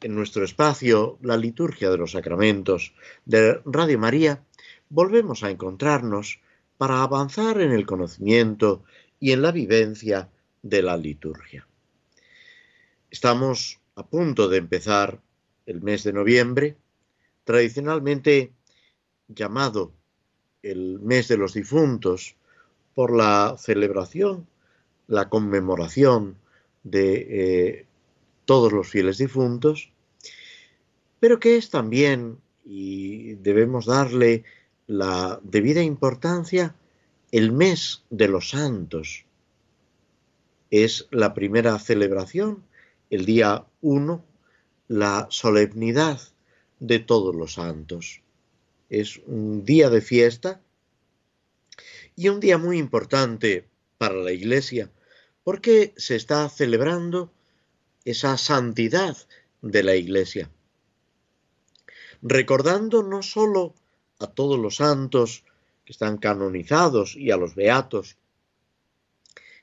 en nuestro espacio, la liturgia de los sacramentos de Radio María, volvemos a encontrarnos para avanzar en el conocimiento y en la vivencia de la liturgia. Estamos a punto de empezar el mes de noviembre, tradicionalmente llamado el mes de los difuntos por la celebración, la conmemoración de eh, todos los fieles difuntos, pero que es también, y debemos darle la debida importancia, el mes de los santos. Es la primera celebración, el día 1, la solemnidad de todos los santos. Es un día de fiesta y un día muy importante para la Iglesia, porque se está celebrando esa santidad de la Iglesia. Recordando no sólo a todos los santos que están canonizados y a los beatos,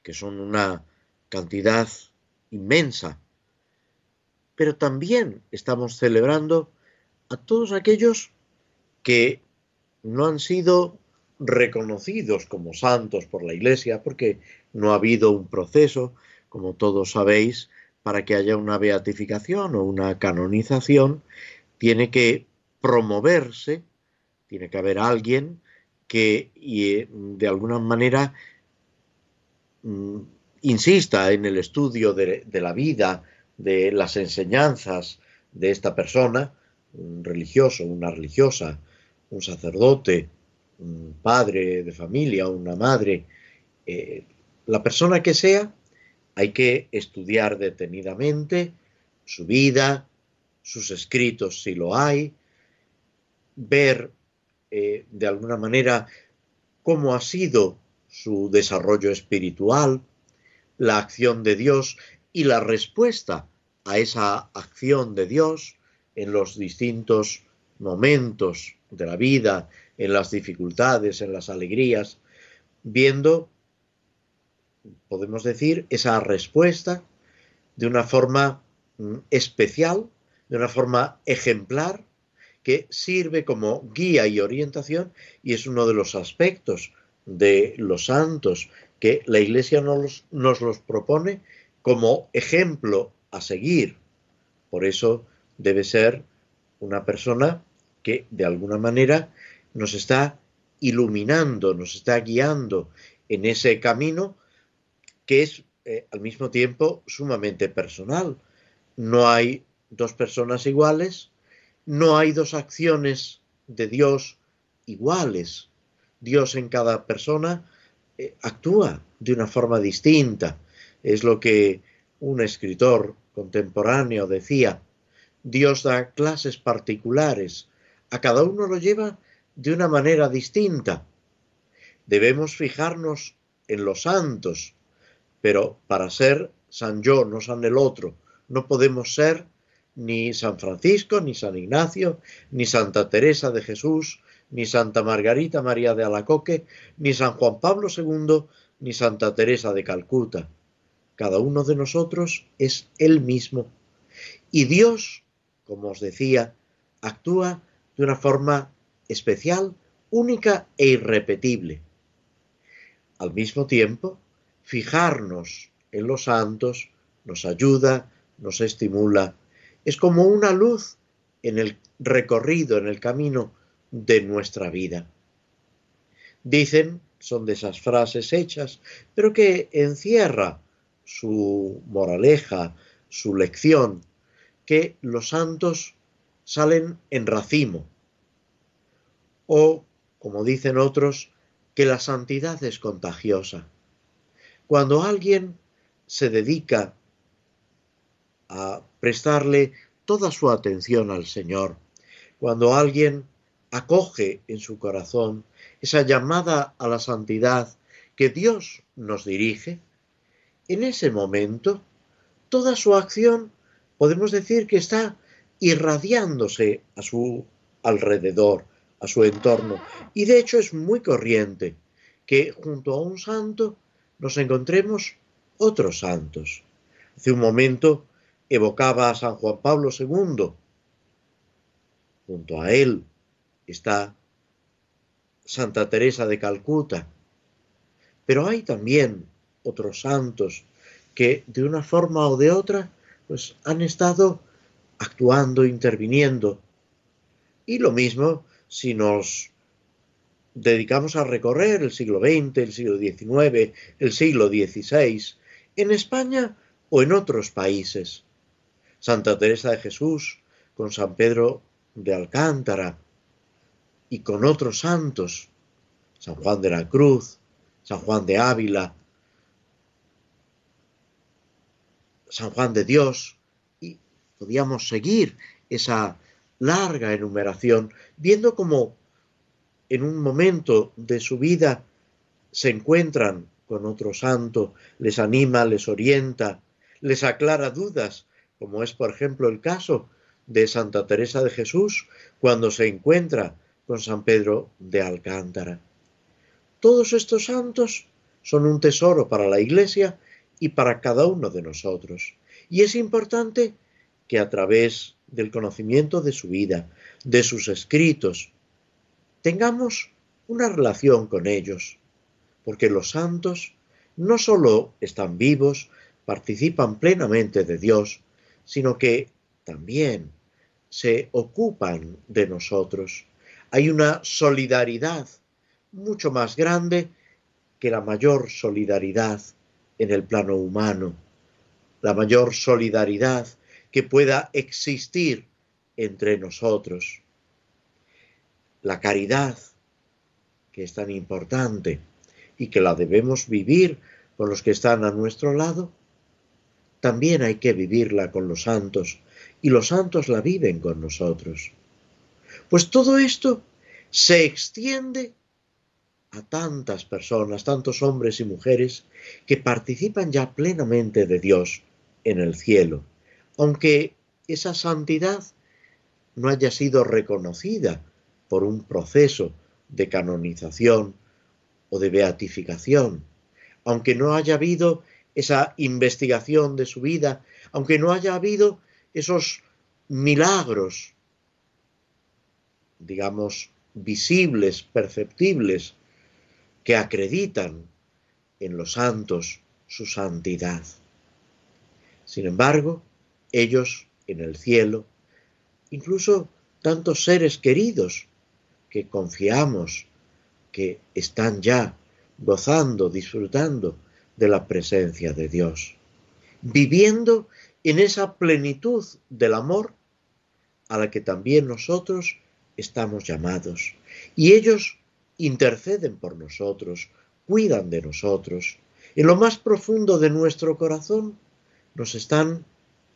que son una cantidad inmensa, pero también estamos celebrando a todos aquellos que no han sido reconocidos como santos por la Iglesia, porque no ha habido un proceso, como todos sabéis, para que haya una beatificación o una canonización, tiene que promoverse, tiene que haber alguien que eh, de alguna manera mm, insista en el estudio de, de, la vida, de las enseñanzas de esta persona, un religioso, una religiosa, un sacerdote, un padre de familia, una madre, eh, la persona que sea, hay que estudiar detenidamente su vida, sus escritos si lo hay, ver eh, de alguna manera cómo ha sido su desarrollo espiritual, la acción de Dios y la respuesta a esa acción de Dios en los distintos momentos de la vida, en las dificultades, en las alegrías, viendo podemos decir, esa respuesta de una forma mm, especial, de una forma ejemplar, que sirve como guía y orientación y es uno de los aspectos de los santos que la Iglesia nos, nos los propone como ejemplo a seguir. Por eso debe ser una persona que de alguna manera nos está iluminando, nos está guiando en ese camino que es eh, al mismo tiempo sumamente personal. No hay dos personas iguales, no hay dos acciones de Dios iguales. Dios en cada persona eh, actúa de una forma distinta. Es lo que un escritor contemporáneo decía. Dios da clases particulares. A cada uno lo lleva de una manera distinta. Debemos fijarnos en los santos, pero para ser San yo, no San el otro, no podemos ser ni San Francisco, ni San Ignacio, ni Santa Teresa de Jesús, ni Santa Margarita María de Alacoque, ni San Juan Pablo II, ni Santa Teresa de Calcuta. Cada uno de nosotros es el mismo. Y Dios, como os decía, actúa de una forma especial, única e irrepetible. Al mismo tiempo, fijarnos en los santos nos ayuda, nos estimula. Es como una luz en el recorrido, en el camino de nuestra vida. Dicen, son de esas frases hechas, pero que encierra su moraleja, su lección, que los santos salen en racimo. O, como dicen otros, que la santidad es contagiosa. Cuando alguien se dedica a prestarle toda su atención al Señor, cuando alguien acoge en su corazón esa llamada a la santidad que Dios nos dirige, en ese momento toda su acción podemos decir que está irradiándose a su alrededor, a su entorno. Y de hecho es muy corriente que junto a un santo nos encontremos otros santos. Hace un momento evocaba a San Juan Pablo II. Junto a él está Santa Teresa de Calcuta. Pero hay también otros santos que de una forma o de otra pues han estado actuando, interviniendo. Y lo mismo si nos dedicamos a recorrer el siglo XX, el siglo XIX, el siglo XVI, en España o en otros países. Santa Teresa de Jesús, con San Pedro de Alcántara y con otros santos, San Juan de la Cruz, San Juan de Ávila, San Juan de Dios, y podíamos seguir esa larga enumeración, viendo cómo en un momento de su vida se encuentran con otro santo, les anima, les orienta, les aclara dudas, como es por ejemplo el caso de Santa Teresa de Jesús cuando se encuentra con San Pedro de Alcántara. Todos estos santos son un tesoro para la Iglesia y para cada uno de nosotros. Y es importante que a través del conocimiento de su vida, de sus escritos, tengamos una relación con ellos, porque los santos no solo están vivos, participan plenamente de Dios, sino que también se ocupan de nosotros. Hay una solidaridad mucho más grande que la mayor solidaridad en el plano humano, la mayor solidaridad que pueda existir entre nosotros. La caridad, que es tan importante y que la debemos vivir con los que están a nuestro lado, también hay que vivirla con los santos y los santos la viven con nosotros. Pues todo esto se extiende a tantas personas, tantos hombres y mujeres que participan ya plenamente de Dios en el cielo, aunque esa santidad no haya sido reconocida por un proceso de canonización o de beatificación, aunque no haya habido esa investigación de su vida, aunque no haya habido esos milagros, digamos, visibles, perceptibles, que acreditan en los santos su santidad. Sin embargo, ellos en el cielo, incluso tantos seres queridos que confiamos que están ya gozando, disfrutando de la presencia de Dios, viviendo en esa plenitud del amor a la que también nosotros estamos llamados. Y ellos interceden por nosotros, cuidan de nosotros. En lo más profundo de nuestro corazón nos están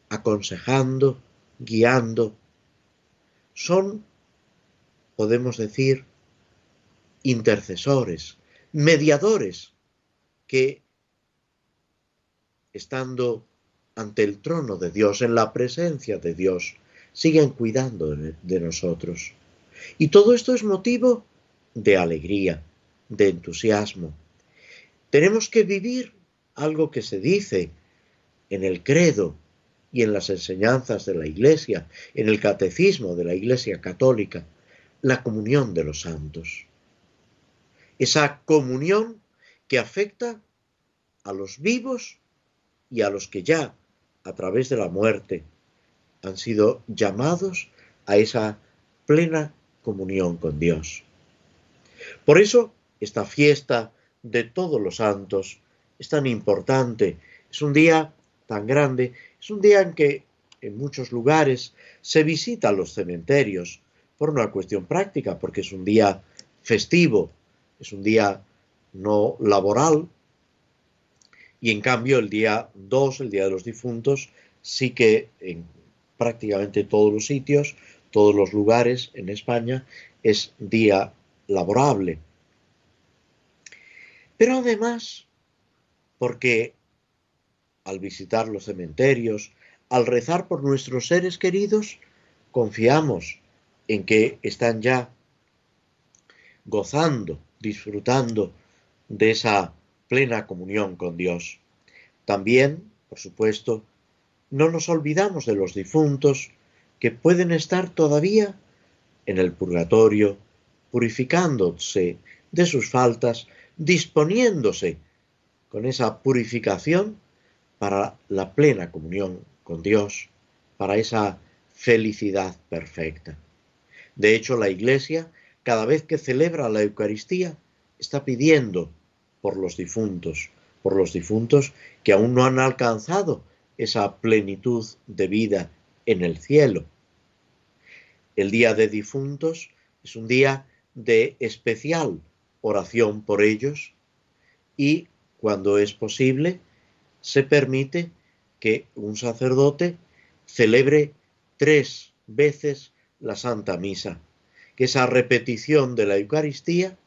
aconsejando, guiando. Son, podemos decir, intercesores, mediadores que, estando ante el trono de Dios, en la presencia de Dios, siguen cuidando de, nosotros. Y todo esto es motivo de alegría, de entusiasmo. Tenemos que vivir algo que se dice en el credo y en las enseñanzas de la Iglesia, en el catecismo de la Iglesia católica, la comunión de los santos. Esa comunión que afecta a los vivos y a los que ya, a través de la muerte, han sido llamados a esa plena comunión con Dios. Por eso, esta fiesta de todos los santos es tan importante, es un día tan grande, es un día en que en muchos lugares se visitan los cementerios por una cuestión práctica, porque es un día festivo, es un día no laboral, y en cambio el día 2, el día de los difuntos, sí que en prácticamente todos los sitios todos los lugares en España es día laborable. Pero además, porque al visitar los cementerios, al rezar por nuestros seres queridos, confiamos en que están ya gozando, disfrutando de esa plena comunión con Dios. También, por supuesto, no nos olvidamos de los difuntos que pueden estar todavía en el purgatorio, purificándose de sus faltas, disponiéndose con esa purificación para la plena comunión con Dios, para esa felicidad perfecta. De hecho, la Iglesia, cada vez que celebra la Eucaristía, está pidiendo por los difuntos, por los difuntos que aún no han alcanzado esa plenitud de vida en el cielo. El día de difuntos es un día de especial oración por ellos y cuando es posible se permite que un sacerdote celebre tres veces la Santa Misa, que esa repetición de la Eucaristía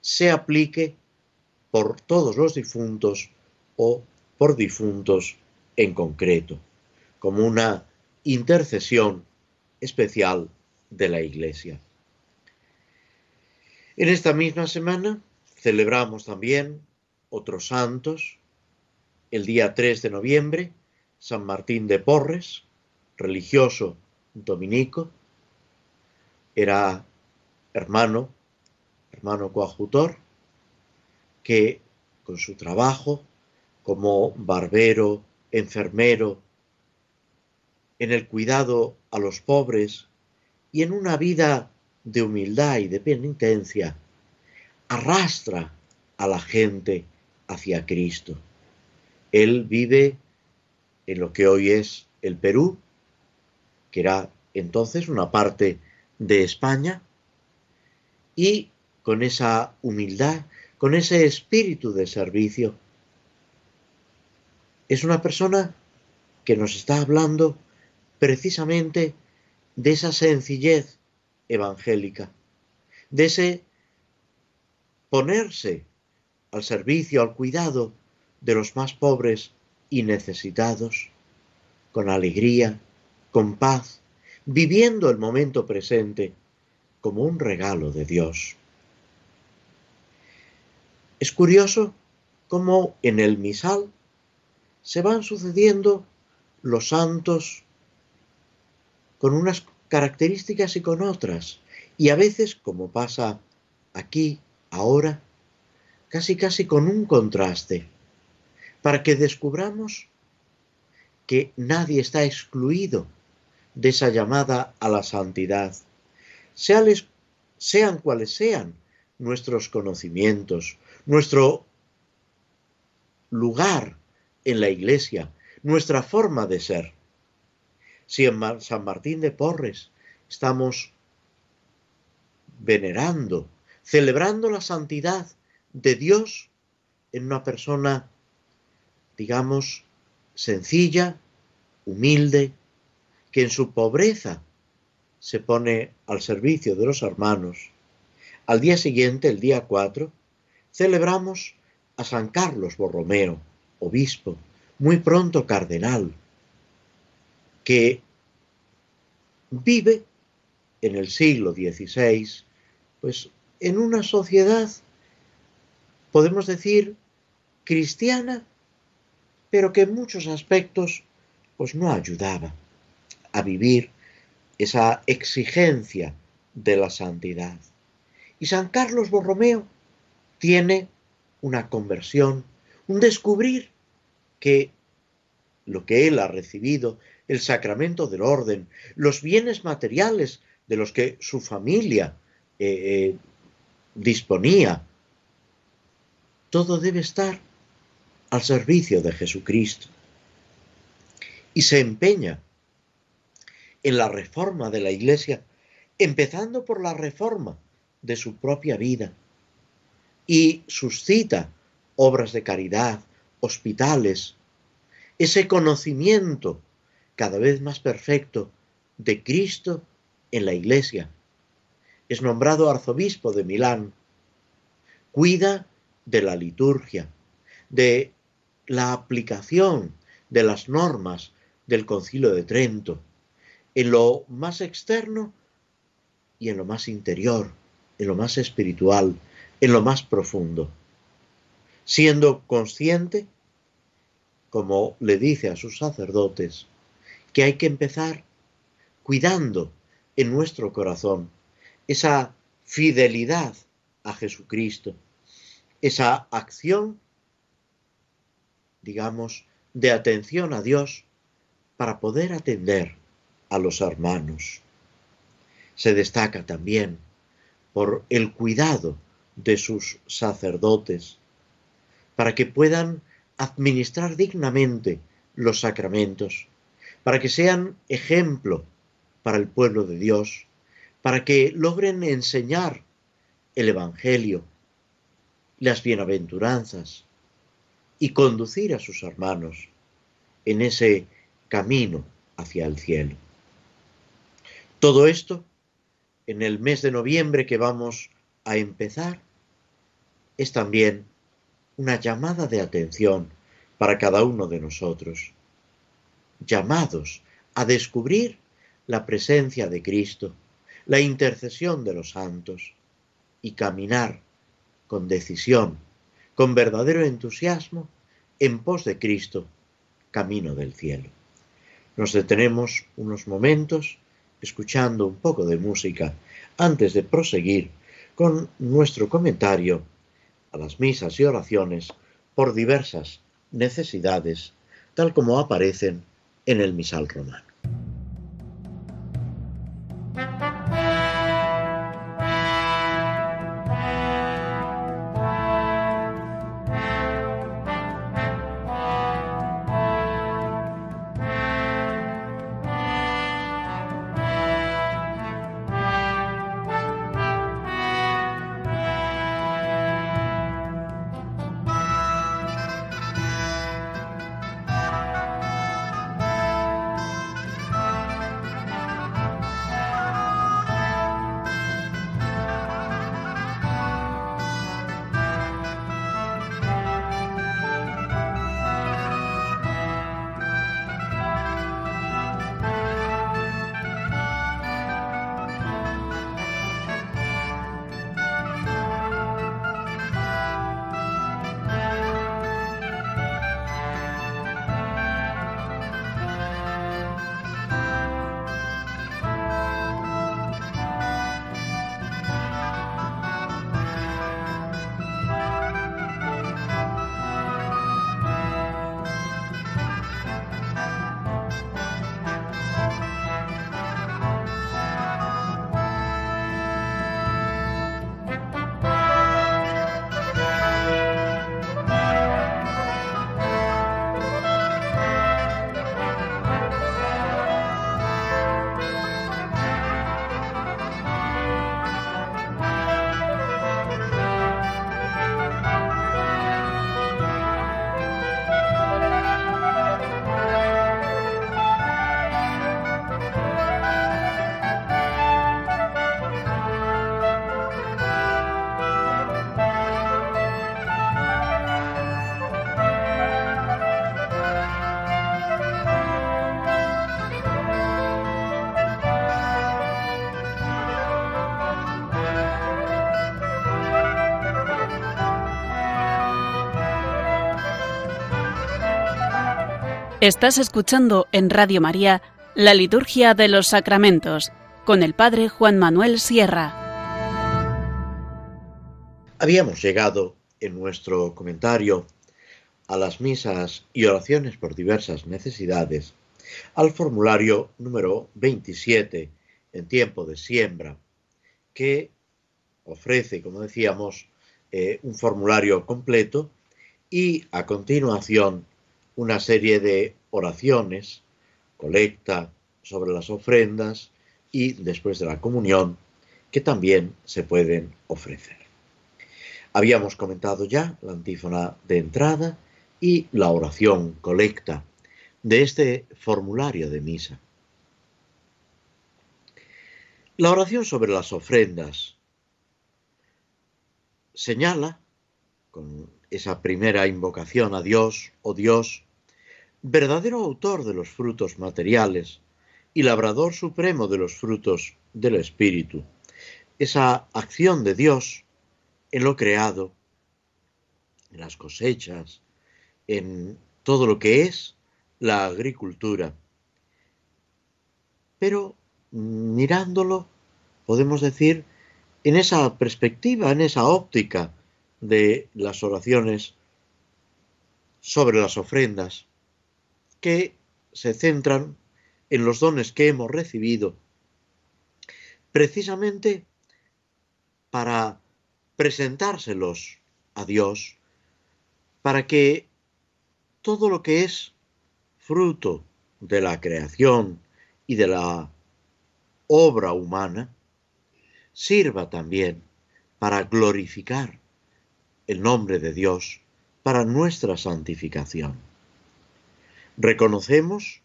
se aplique por todos los difuntos o por difuntos en concreto, como una intercesión especial de la Iglesia. En esta misma semana celebramos también otros santos. El día 3 de noviembre, San Martín de Porres, religioso dominico, era hermano, hermano coadjutor, que con su trabajo como barbero, enfermero, en el cuidado a los pobres y en una vida de humildad y de penitencia, arrastra a la gente hacia Cristo. Él vive en lo que hoy es el Perú, que era entonces una parte de España, y con esa humildad, con ese espíritu de servicio, es una persona que nos está hablando precisamente de esa sencillez evangélica, de ese ponerse al servicio, al cuidado de los más pobres y necesitados, con alegría, con paz, viviendo el momento presente como un regalo de Dios. Es curioso cómo en el misal se van sucediendo los santos con unas características y con otras. Y a veces, como pasa aquí, ahora, casi casi con un contraste, para que descubramos que nadie está excluido de esa llamada a la santidad, sean cuales sean nuestros conocimientos, nuestro lugar en la iglesia, nuestra forma de ser. Si en San Martín de Porres estamos venerando, celebrando la santidad de Dios en una persona, digamos, sencilla, humilde, que en su pobreza se pone al servicio de los hermanos. Al día siguiente, el día 4, celebramos a San Carlos Borromeo, obispo, muy pronto cardenal, que vive en el siglo XVI, pues en una sociedad, podemos decir, cristiana, pero que en muchos aspectos pues no ayudaba a vivir esa exigencia de la santidad. Y San Carlos Borromeo tiene una conversión, un descubrir que lo que él ha recibido, el sacramento del orden, los bienes materiales de los que su familia eh, eh, disponía, todo debe estar al servicio de Jesucristo. Y se empeña en la reforma de la Iglesia, empezando por la reforma de su propia vida, y suscita obras de caridad, hospitales, ese conocimiento cada vez más perfecto de Cristo en la iglesia, es nombrado arzobispo de Milán, cuida de la liturgia, de la aplicación de las normas del concilio de Trento, en lo más externo y en lo más interior, en lo más espiritual, en lo más profundo, siendo consciente, como le dice a sus sacerdotes, que hay que empezar cuidando en nuestro corazón esa fidelidad a Jesucristo, esa acción, digamos, de atención a Dios para poder atender a los hermanos. Se destaca también por el cuidado de sus sacerdotes, para que puedan administrar dignamente los sacramentos, para que sean ejemplo para el pueblo de Dios, para que logren enseñar el Evangelio, las bienaventuranzas y conducir a sus hermanos en ese camino hacia el cielo. Todo esto en el mes de noviembre que vamos a empezar es también una llamada de atención para cada uno de nosotros, llamados a descubrir la presencia de Cristo, la intercesión de los santos y caminar con decisión, con verdadero entusiasmo, en pos de Cristo, camino del cielo. Nos detenemos unos momentos escuchando un poco de música antes de proseguir con nuestro comentario a las misas y oraciones por diversas necesidades, tal como aparecen en el misal romano. Estás escuchando en Radio María la Liturgia de los Sacramentos con el Padre Juan Manuel Sierra. Habíamos llegado en nuestro comentario a las misas y oraciones por diversas necesidades al formulario número 27 en tiempo de siembra, que ofrece, como decíamos, eh, un formulario completo y a continuación una serie de oraciones, colecta sobre las ofrendas y después de la comunión que también se pueden ofrecer. Habíamos comentado ya la antífona de entrada y la oración colecta de este formulario de misa. La oración sobre las ofrendas señala, con esa primera invocación a Dios, oh Dios, verdadero autor de los frutos materiales y labrador supremo de los frutos del Espíritu, esa acción de Dios en lo creado, en las cosechas, en todo lo que es la agricultura. Pero mirándolo, podemos decir, en esa perspectiva, en esa óptica de las oraciones sobre las ofrendas, que se centran en los dones que hemos recibido, precisamente para presentárselos a Dios, para que todo lo que es fruto de la creación y de la obra humana sirva también para glorificar el nombre de Dios para nuestra santificación. Reconocemos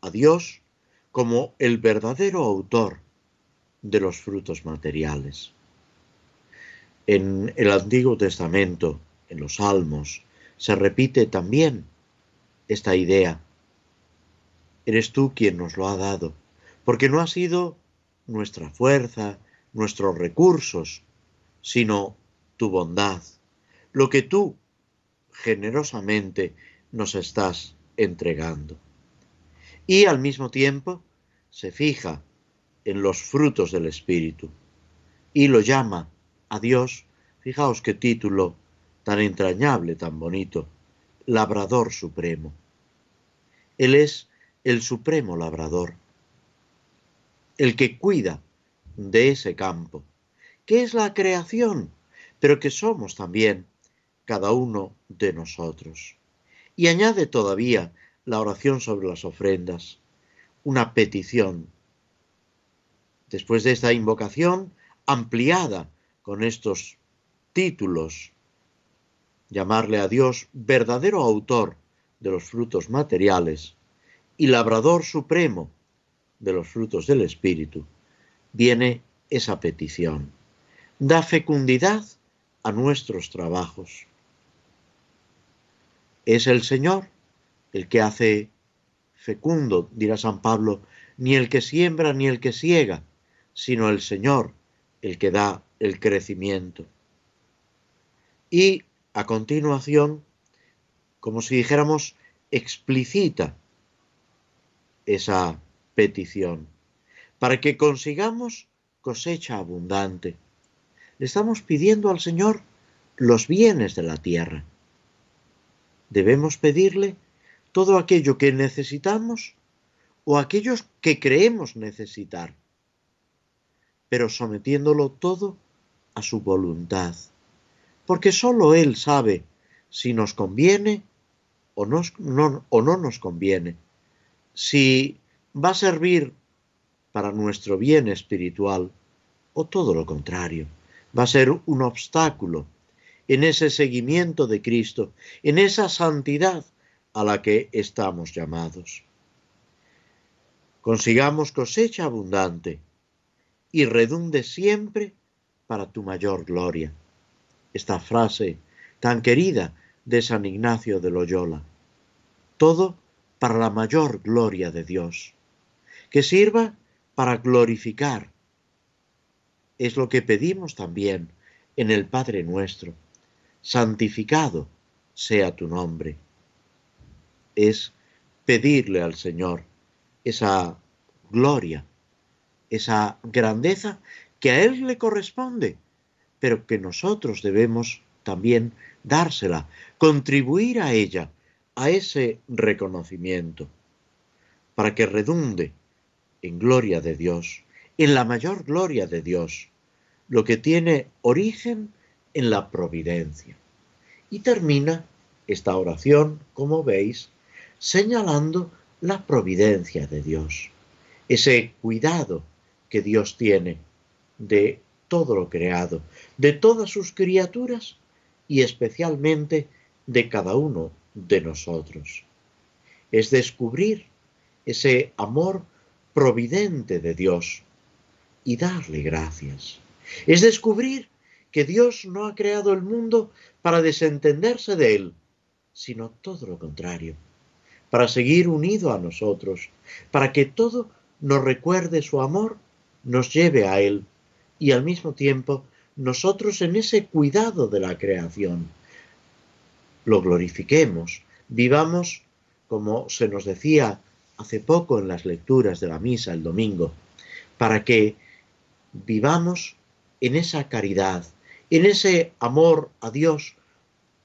a Dios como el verdadero autor de los frutos materiales. En el Antiguo Testamento, en los Salmos, se repite también esta idea. Eres tú quien nos lo ha dado, porque no ha sido nuestra fuerza, nuestros recursos, sino tu bondad, lo que tú generosamente nos estás entregando. Y al mismo tiempo se fija en los frutos del Espíritu y lo llama a Dios, fijaos qué título tan entrañable, tan bonito, labrador supremo. Él es el supremo labrador, el que cuida de ese campo, que es la creación, pero que somos también cada uno de nosotros. Y añade todavía la oración sobre las ofrendas, una petición. Después de esta invocación ampliada con estos títulos, llamarle a Dios verdadero autor de los frutos materiales y labrador supremo de los frutos del Espíritu, viene esa petición. Da fecundidad a nuestros trabajos. Es el Señor el que hace fecundo, dirá San Pablo, ni el que siembra ni el que ciega, sino el Señor el que da el crecimiento. Y a continuación, como si dijéramos, explicita esa petición para que consigamos cosecha abundante. Le estamos pidiendo al Señor los bienes de la tierra. Debemos pedirle todo aquello que necesitamos o aquellos que creemos necesitar, pero sometiéndolo todo a su voluntad, porque sólo Él sabe si nos conviene o, no, o no nos conviene, si va a servir para nuestro bien espiritual o todo lo contrario, va a ser un obstáculo en ese seguimiento de Cristo, en esa santidad a la que estamos llamados. Consigamos cosecha abundante y redunde siempre para tu mayor gloria. Esta frase tan querida de San Ignacio de Loyola. Todo para la mayor gloria de Dios. Que sirva para glorificar. Es lo que pedimos también en el Padre nuestro. Santificado sea tu nombre. Es pedirle al Señor esa gloria, esa grandeza que a Él le corresponde, pero que nosotros debemos también dársela, contribuir a ella, a ese reconocimiento, para que redunde en gloria de Dios, en la mayor gloria de Dios, lo que tiene origen en la providencia. Y termina esta oración, como veis, señalando la providencia de Dios, ese cuidado que Dios tiene de todo lo creado, de todas sus criaturas y especialmente de cada uno de nosotros. Es descubrir ese amor providente de Dios, y darle gracias. Es descubrir que Dios no ha creado el mundo para desentenderse de él, sino todo lo contrario, para seguir unido a nosotros, para que todo nos recuerde su amor, nos lleve a él y al mismo tiempo nosotros en ese cuidado de la creación lo glorifiquemos, vivamos como se nos decía hace poco en las lecturas de la misa el domingo, para que vivamos en esa caridad, en ese amor a Dios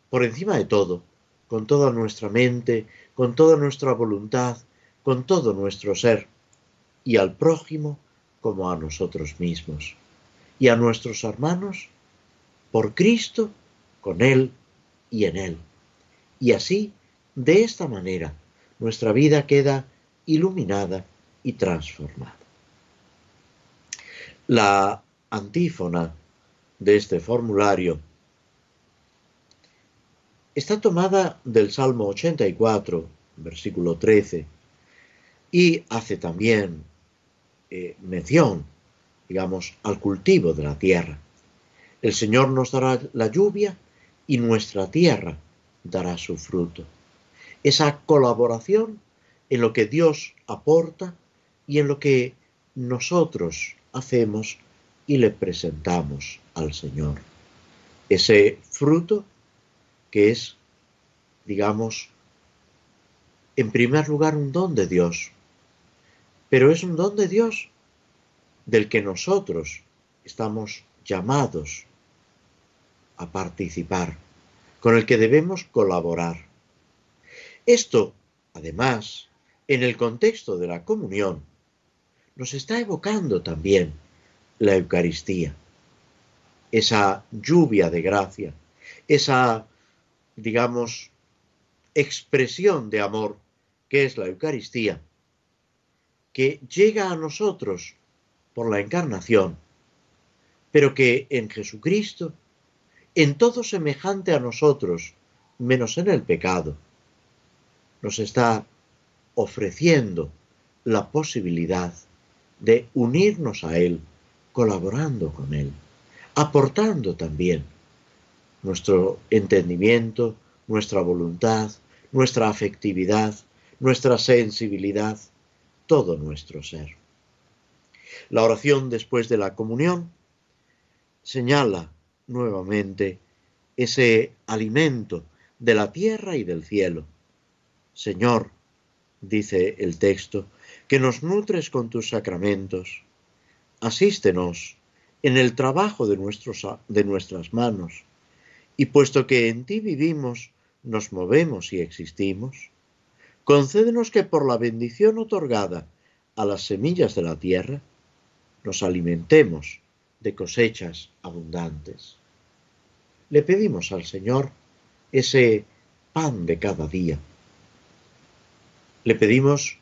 por encima de todo, con toda nuestra mente, con toda nuestra voluntad, con todo nuestro ser, y al prójimo como a nosotros mismos, y a nuestros hermanos por Cristo, con Él y en Él. Y así, de esta manera, nuestra vida queda iluminada y transformada. La antífona de este formulario está tomada del Salmo 84, versículo 13, y hace también eh, mención, digamos, al cultivo de la tierra. El Señor nos dará la lluvia y nuestra tierra dará su fruto. Esa colaboración en lo que Dios aporta y en lo que nosotros hacemos y le presentamos al Señor. Ese fruto que es, digamos, en primer lugar un don de Dios, pero es un don de Dios del que nosotros estamos llamados a participar, con el que debemos colaborar. Esto, además, en el contexto de la comunión, nos está evocando también la Eucaristía, esa lluvia de gracia, esa, digamos, expresión de amor que es la Eucaristía, que llega a nosotros por la encarnación, pero que en Jesucristo, en todo semejante a nosotros, menos en el pecado, nos está ofreciendo la posibilidad de unirnos a Él, colaborando con Él, aportando también nuestro entendimiento, nuestra voluntad, nuestra afectividad, nuestra sensibilidad, todo nuestro ser. La oración después de la comunión señala nuevamente ese alimento de la tierra y del cielo. Señor, dice el texto, que nos nutres con tus sacramentos. Asístenos en el trabajo de, nuestros, de nuestras manos, y puesto que en ti vivimos, nos movemos y existimos, concédenos que por la bendición otorgada a las semillas de la tierra, nos alimentemos de cosechas abundantes. Le pedimos al Señor ese pan de cada día. Le pedimos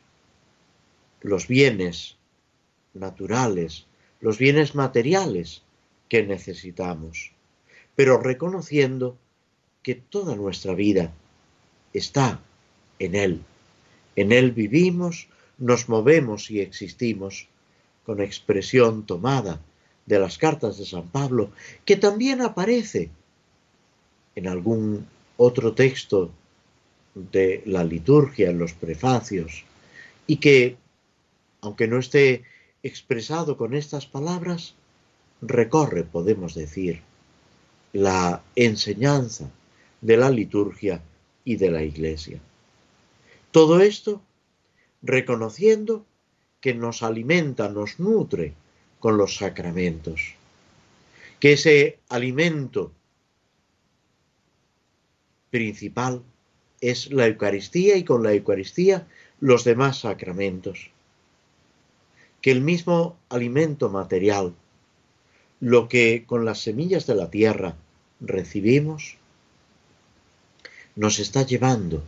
los bienes naturales, los bienes materiales que necesitamos, pero reconociendo que toda nuestra vida está en Él. En Él vivimos, nos movemos y existimos, con expresión tomada de las cartas de San Pablo, que también aparece en algún otro texto de la liturgia en los prefacios y que, aunque no esté expresado con estas palabras, recorre, podemos decir, la enseñanza de la liturgia y de la iglesia. Todo esto reconociendo que nos alimenta, nos nutre con los sacramentos, que ese alimento principal es la Eucaristía y con la Eucaristía los demás sacramentos. Que el mismo alimento material, lo que con las semillas de la tierra recibimos, nos está llevando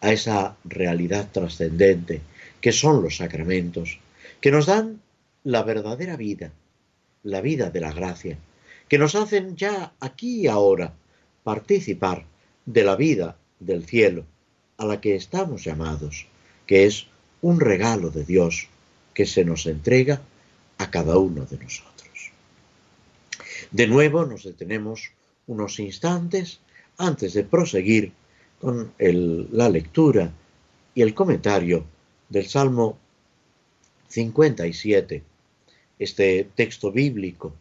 a esa realidad trascendente que son los sacramentos, que nos dan la verdadera vida, la vida de la gracia, que nos hacen ya aquí y ahora participar de la vida del cielo a la que estamos llamados, que es un regalo de Dios que se nos entrega a cada uno de nosotros. De nuevo nos detenemos unos instantes antes de proseguir con la lectura y el comentario del Salmo 57, este texto bíblico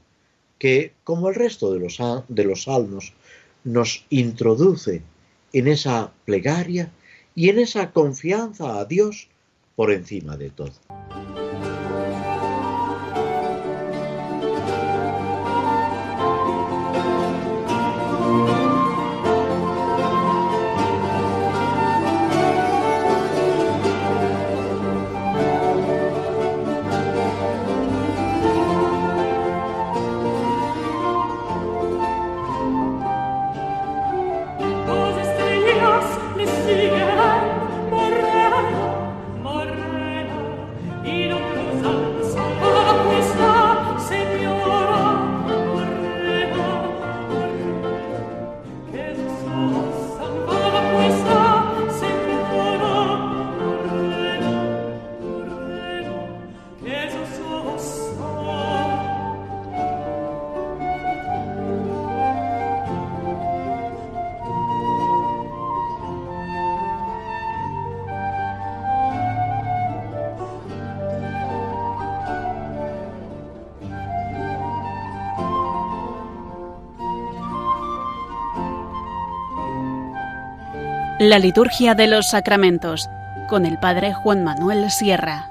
que, como el resto de los, de los salmos, nos introduce en esa plegaria y en esa confianza a Dios por encima de todo. La liturgia de los sacramentos con el Padre Juan Manuel Sierra.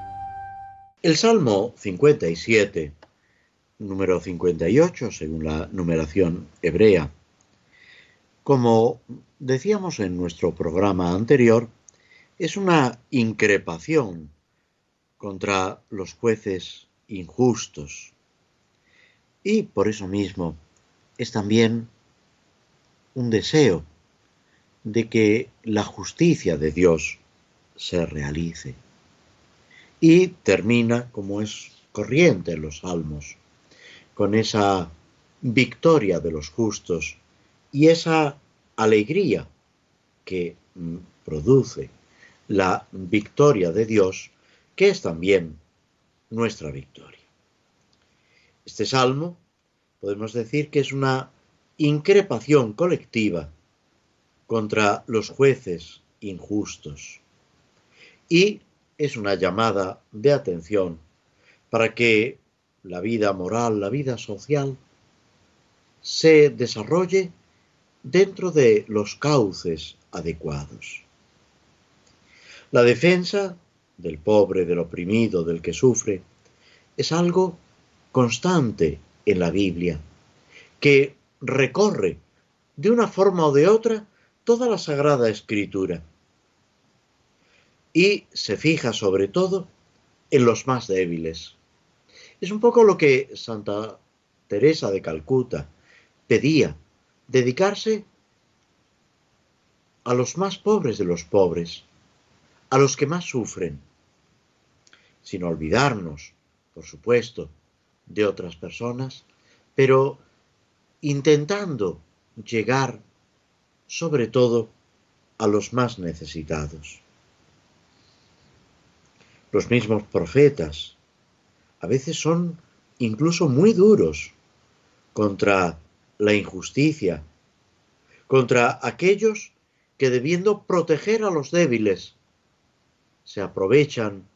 El Salmo 57, número 58 según la numeración hebrea. Como decíamos en nuestro programa anterior, es una increpación contra los jueces injustos. Y por eso mismo es también un deseo de que la justicia de Dios se realice. Y termina, como es corriente en los salmos, con esa victoria de los justos y esa alegría que mm, produce la victoria de Dios, que es también nuestra victoria. Este salmo podemos decir que es una increpación colectiva contra los jueces injustos. Y es una llamada de atención para que la vida moral, la vida social, se desarrolle dentro de los cauces adecuados. La defensa del pobre, del oprimido, del que sufre, es algo constante en la Biblia, que recorre de una forma o de otra toda la Sagrada Escritura y se fija sobre todo en los más débiles. Es un poco lo que Santa Teresa de Calcuta pedía, dedicarse a los más pobres de los pobres, a los que más sufren, sin olvidarnos, por supuesto, de otras personas, pero intentando llegar sobre todo a los más necesitados. Los mismos profetas a veces son incluso muy duros contra la injusticia, contra aquellos que debiendo proteger a los débiles, se aprovechan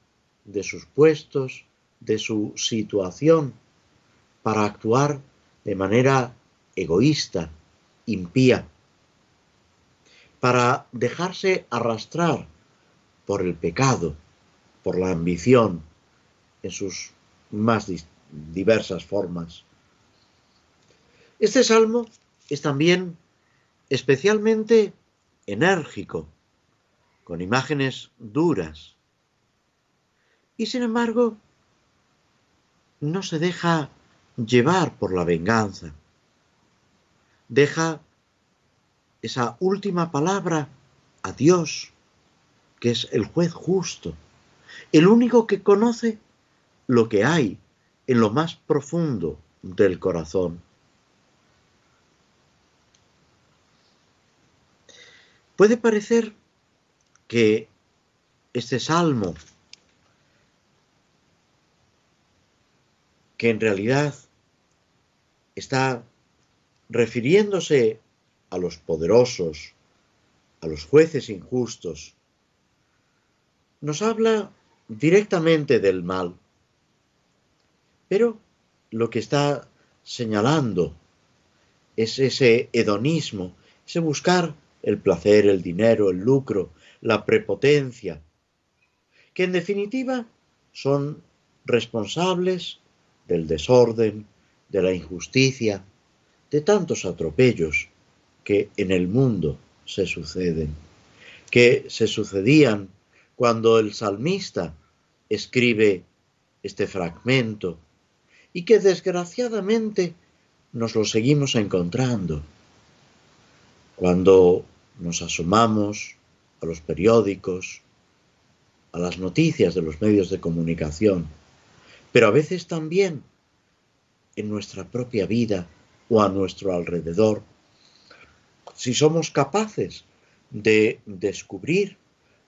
de sus puestos, de su situación, para actuar de manera egoísta, impía para dejarse arrastrar por el pecado, por la ambición, en sus más diversas formas. Este salmo es también especialmente enérgico, con imágenes duras, y sin embargo no se deja llevar por la venganza, deja esa última palabra a Dios, que es el juez justo, el único que conoce lo que hay en lo más profundo del corazón. Puede parecer que este salmo que en realidad está refiriéndose a los poderosos, a los jueces injustos, nos habla directamente del mal. Pero lo que está señalando es ese hedonismo, ese buscar el placer, el dinero, el lucro, la prepotencia, que en definitiva son responsables del desorden, de la injusticia, de tantos atropellos que en el mundo se suceden, que se sucedían cuando el salmista escribe este fragmento y que desgraciadamente nos lo seguimos encontrando. Cuando nos asomamos a los periódicos, a las noticias de los medios de comunicación, pero a veces también en nuestra propia vida o a nuestro alrededor, si somos capaces de descubrir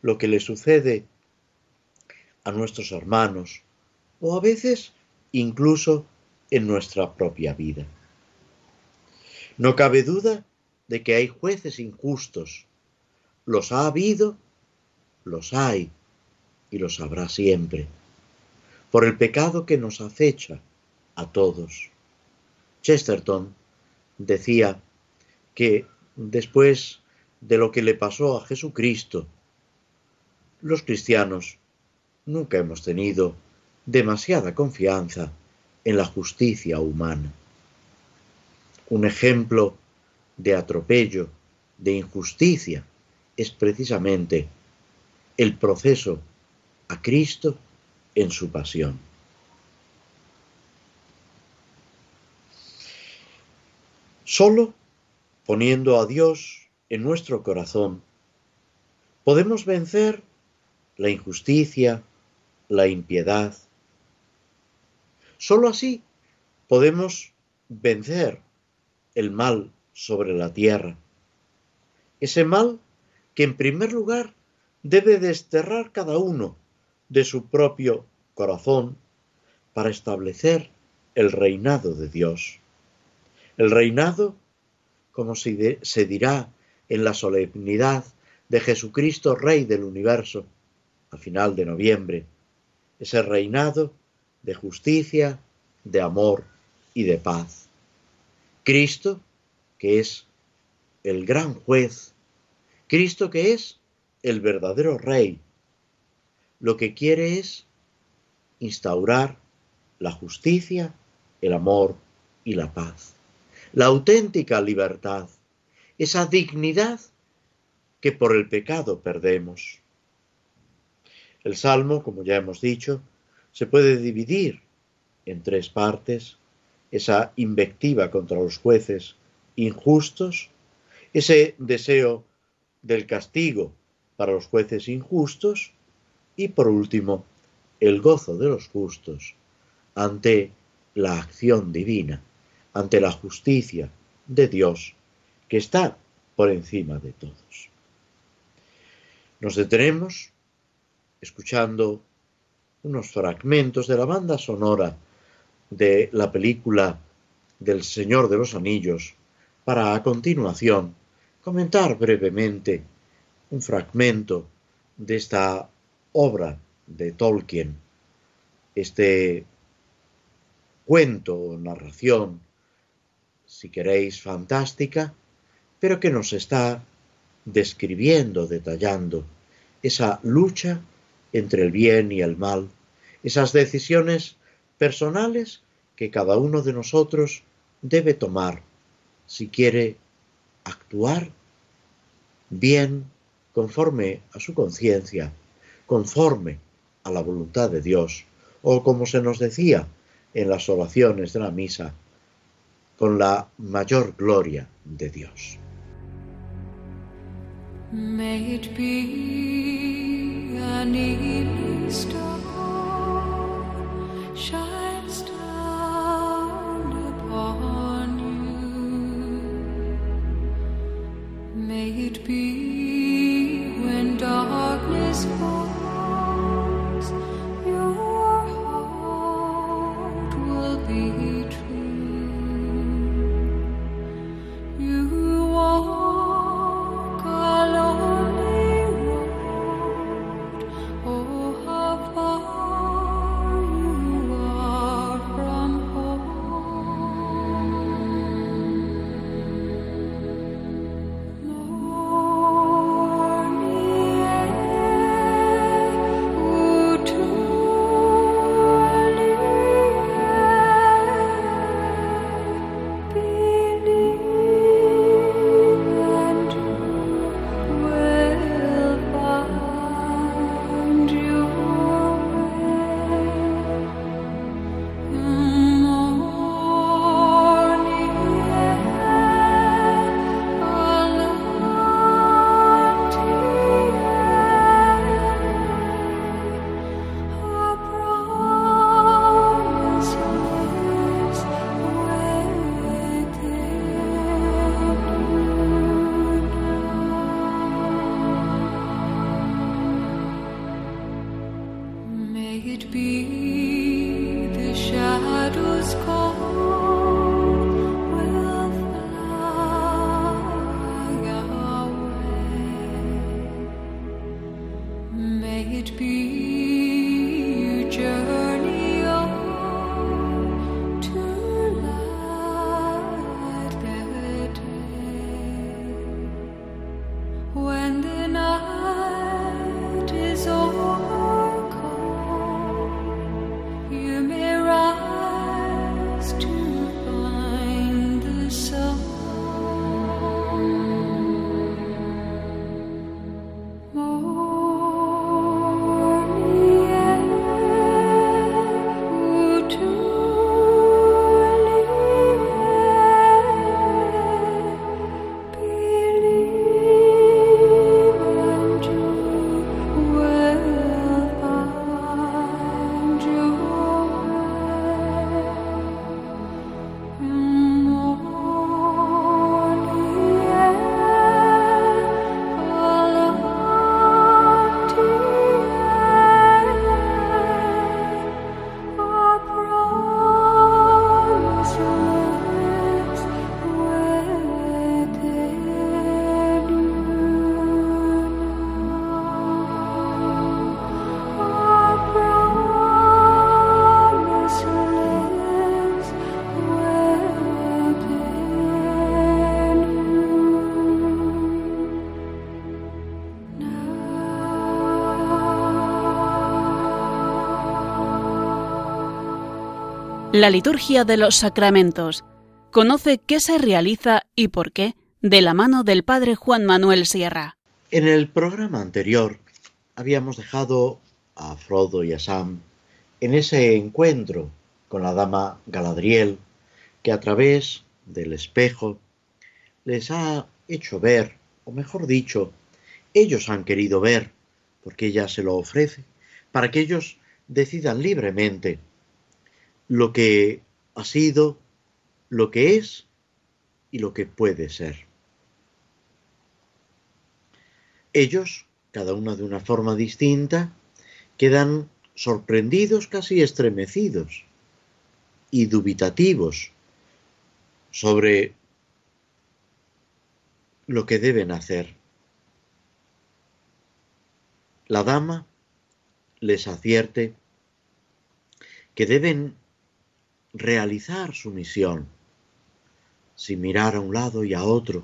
lo que le sucede a nuestros hermanos o a veces incluso en nuestra propia vida. No cabe duda de que hay jueces injustos. Los ha habido, los hay y los habrá siempre, por el pecado que nos acecha a todos. Chesterton decía que después de lo que le pasó a Jesucristo, los cristianos nunca hemos tenido demasiada confianza en la justicia humana. Un ejemplo de atropello, de injusticia, es precisamente el proceso a Cristo en su pasión. Solo poniendo a Dios en nuestro corazón, podemos vencer la injusticia, la impiedad. Solo así podemos vencer el mal sobre la tierra. Ese mal que en primer lugar debe desterrar cada uno de su propio corazón para establecer el reinado de Dios. El reinado, como se dirá en la solemnidad de Jesucristo, Rey del universo, a final de noviembre, ese reinado de justicia, de amor y de paz. Cristo, que es el gran juez, Cristo que es el verdadero rey, lo que quiere es instaurar la justicia, el amor y la paz, la auténtica libertad, esa dignidad que por el pecado perdemos. El Salmo, como ya hemos dicho, se puede dividir en tres partes, esa invectiva contra los jueces injustos, ese deseo del castigo para los jueces injustos y por último el gozo de los justos ante la acción divina, ante la justicia de Dios que está por encima de todos. Nos detenemos escuchando unos fragmentos de la banda sonora de la película del Señor de los Anillos para a continuación comentar brevemente un fragmento de esta obra de Tolkien, este cuento o narración, si queréis, fantástica, pero que nos está describiendo, detallando esa lucha entre el bien y el mal, esas decisiones personales que cada uno de nosotros debe tomar si quiere actuar bien conforme a su conciencia, conforme a la voluntad de Dios, o como se nos decía en las oraciones de la misa, con la mayor gloria de Dios. La liturgia de los sacramentos. Conoce qué se realiza y por qué de la mano del Padre Juan Manuel Sierra. En el programa anterior habíamos dejado a Frodo y a Sam en ese encuentro con la dama Galadriel que a través del espejo les ha hecho ver, o mejor dicho, ellos han querido ver, porque ella se lo ofrece, para que ellos decidan libremente lo que ha sido, lo que es y lo que puede ser. Ellos, cada uno de una forma distinta, quedan sorprendidos, casi estremecidos y dubitativos sobre lo que deben hacer. La dama les advierte que deben realizar su misión sin mirar a un lado y a otro,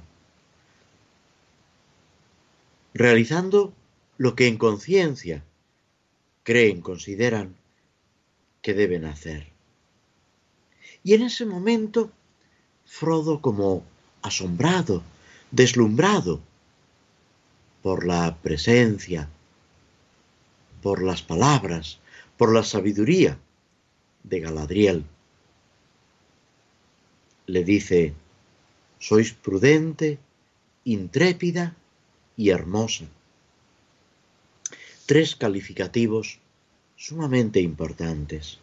realizando lo que en conciencia creen, consideran que deben hacer. Y en ese momento, Frodo como asombrado, deslumbrado por la presencia, por las palabras, por la sabiduría de Galadriel, le dice, sois prudente, intrépida y hermosa. Tres calificativos sumamente importantes.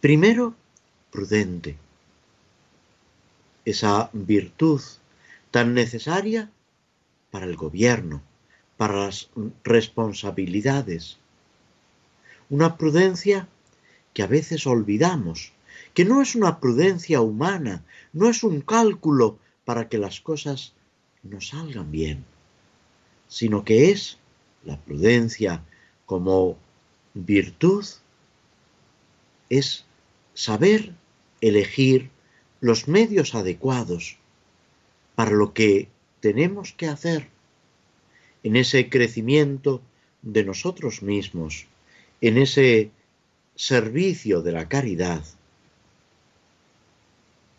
Primero, prudente. Esa virtud tan necesaria para el gobierno, para las responsabilidades. Una prudencia que a veces olvidamos que no es una prudencia humana, no es un cálculo para que las cosas no salgan bien, sino que es la prudencia como virtud, es saber elegir los medios adecuados para lo que tenemos que hacer en ese crecimiento de nosotros mismos, en ese servicio de la caridad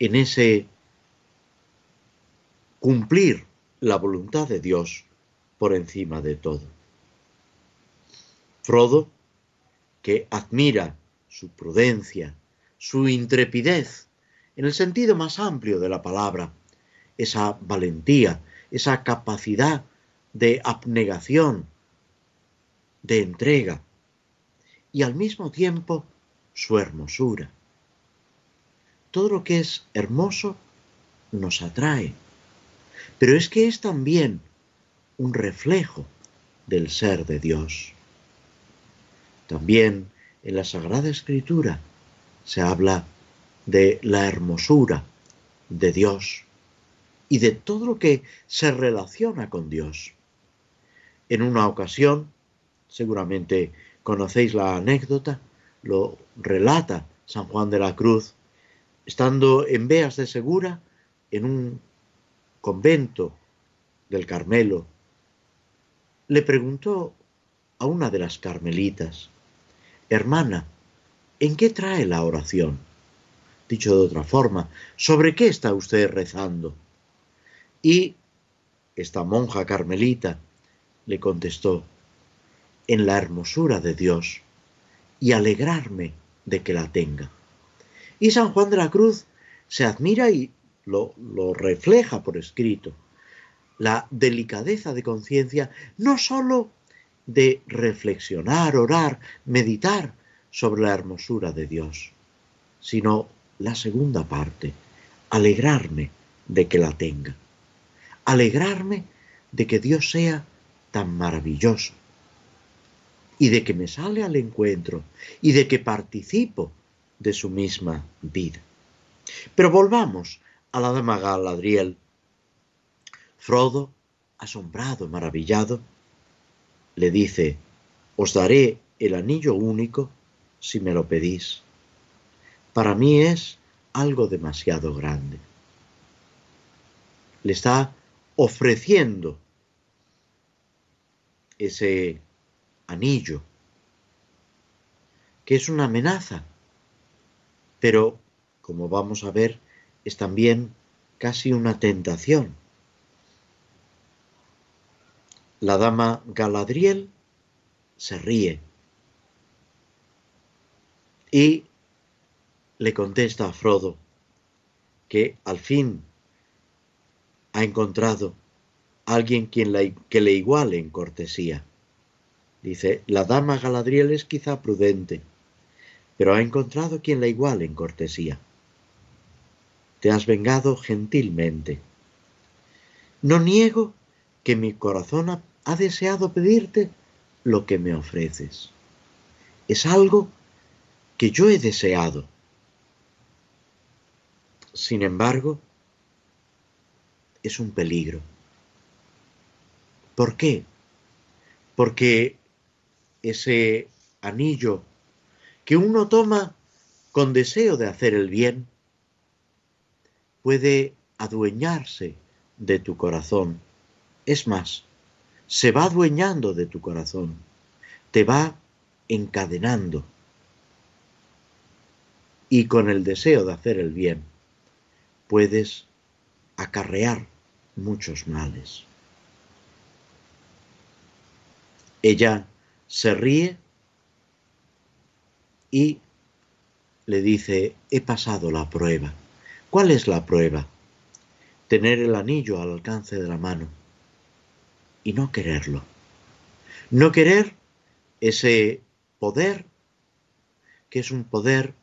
en ese cumplir la voluntad de Dios por encima de todo. Frodo, que admira su prudencia, su intrepidez, en el sentido más amplio de la palabra, esa valentía, esa capacidad de abnegación, de entrega, y al mismo tiempo su hermosura todo lo que es hermoso nos atrae, pero es que es también un reflejo del ser de Dios. También en la Sagrada Escritura se habla de la hermosura de Dios y de todo lo que se relaciona con Dios. En una ocasión, seguramente conocéis la anécdota, lo relata San Juan de la Cruz, estando en Beas de Segura, en un convento del Carmelo, le preguntó a una de las carmelitas, hermana, ¿en qué trae la oración? Dicho de otra forma, ¿sobre qué está usted rezando? Y esta monja carmelita le contestó, en la hermosura de Dios y alegrarme de que la tenga. Y San Juan de la Cruz se admira y lo, refleja por escrito. La delicadeza de conciencia no sólo de reflexionar, orar, meditar sobre la hermosura de Dios, sino la segunda parte, alegrarme de que la tenga, alegrarme de que Dios sea tan maravilloso y de que me sale al encuentro y de que participo de su misma vida. Pero volvamos a la dama Galadriel. Frodo, asombrado, maravillado, le dice, os daré el anillo único si me lo pedís. Para mí es algo demasiado grande. Le está ofreciendo ese anillo, que es una amenaza, pero, como vamos a ver, es también casi una tentación. La dama Galadriel se ríe y le contesta a Frodo que al fin ha encontrado alguien quien que le iguale en cortesía. Dice, la dama Galadriel es quizá prudente, pero ha encontrado quien la iguale en cortesía. Te has vengado gentilmente. No niego que mi corazón ha deseado pedirte lo que me ofreces. Es algo que yo he deseado. Sin embargo, es un peligro. ¿Por qué? Porque ese anillo que uno toma con deseo de hacer el bien puede adueñarse de tu corazón. Es más, se va adueñando de tu corazón, te va encadenando. Y con el deseo de hacer el bien puedes acarrear muchos males. Ella se ríe y le dice, he pasado la prueba. ¿Cuál es la prueba? Tener el anillo al alcance de la mano y no quererlo. No querer ese poder, que es un poder,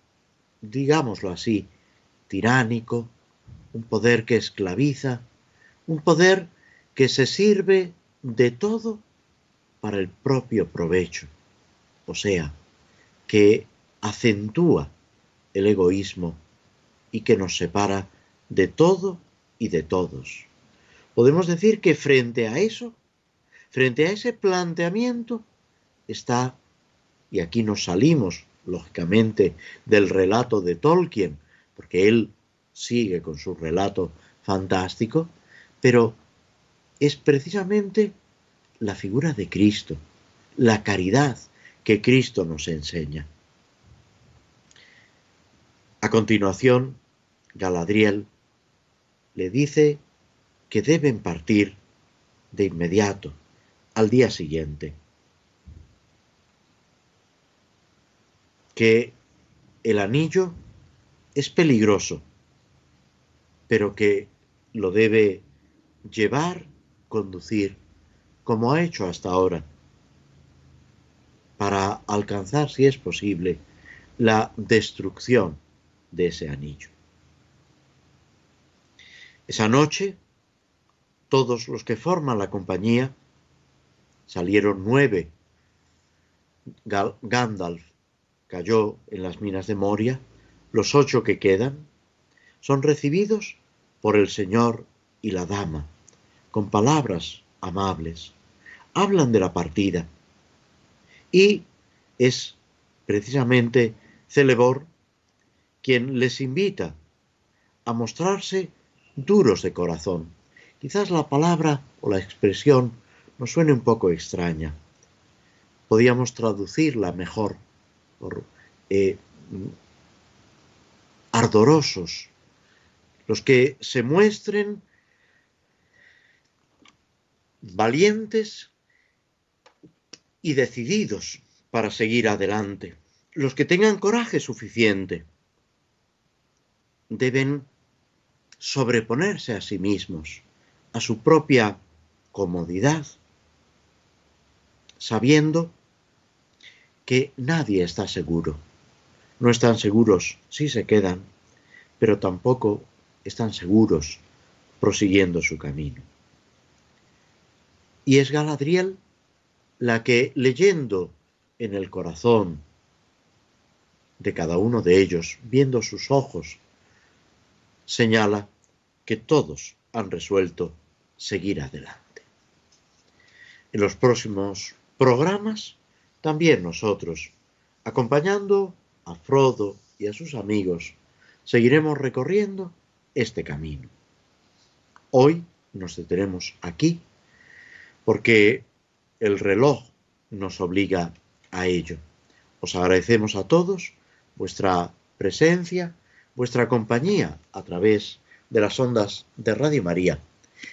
digámoslo así, tiránico, un poder que esclaviza, un poder que se sirve de todo para el propio provecho, o sea, que acentúa el egoísmo y que nos separa de todo y de todos. Podemos decir que frente a eso, frente a ese planteamiento, está, y aquí nos salimos, lógicamente, del relato de Tolkien, porque él sigue con su relato fantástico, pero es precisamente la figura de Cristo, la caridad que Cristo nos enseña. A continuación, Galadriel le dice que deben partir de inmediato, al día siguiente, que el anillo es peligroso, pero que lo debe llevar, conducir como ha hecho hasta ahora, para alcanzar, si es posible, la destrucción de ese anillo. Esa noche, todos los que forman la compañía, salieron nueve, Gandalf, cayó en las minas de Moria, los ocho que quedan, son recibidos por el Señor y la dama, con palabras amables. Hablan de la partida. Y es precisamente Celebor quien les invita a mostrarse duros de corazón. Quizás la palabra o la expresión nos suene un poco extraña. Podíamos traducirla mejor por eh, ardorosos, los que se muestren valientes y decididos para seguir adelante. Los que tengan coraje suficiente deben sobreponerse a sí mismos, a su propia comodidad, sabiendo que nadie está seguro. No están seguros si se quedan, pero tampoco están seguros prosiguiendo su camino. Y es Galadriel la que, leyendo en el corazón de cada uno de ellos, viendo sus ojos, señala que todos han resuelto seguir adelante. En los próximos programas, también nosotros, acompañando a Frodo y a sus amigos, seguiremos recorriendo este camino. Hoy nos detenemos aquí porque el reloj nos obliga a ello. Os agradecemos a todos vuestra presencia, vuestra compañía a través de las ondas de Radio María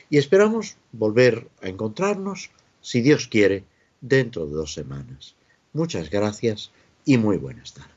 y esperamos volver a encontrarnos, si Dios quiere, dentro de dos semanas. Muchas gracias y muy buenas tardes.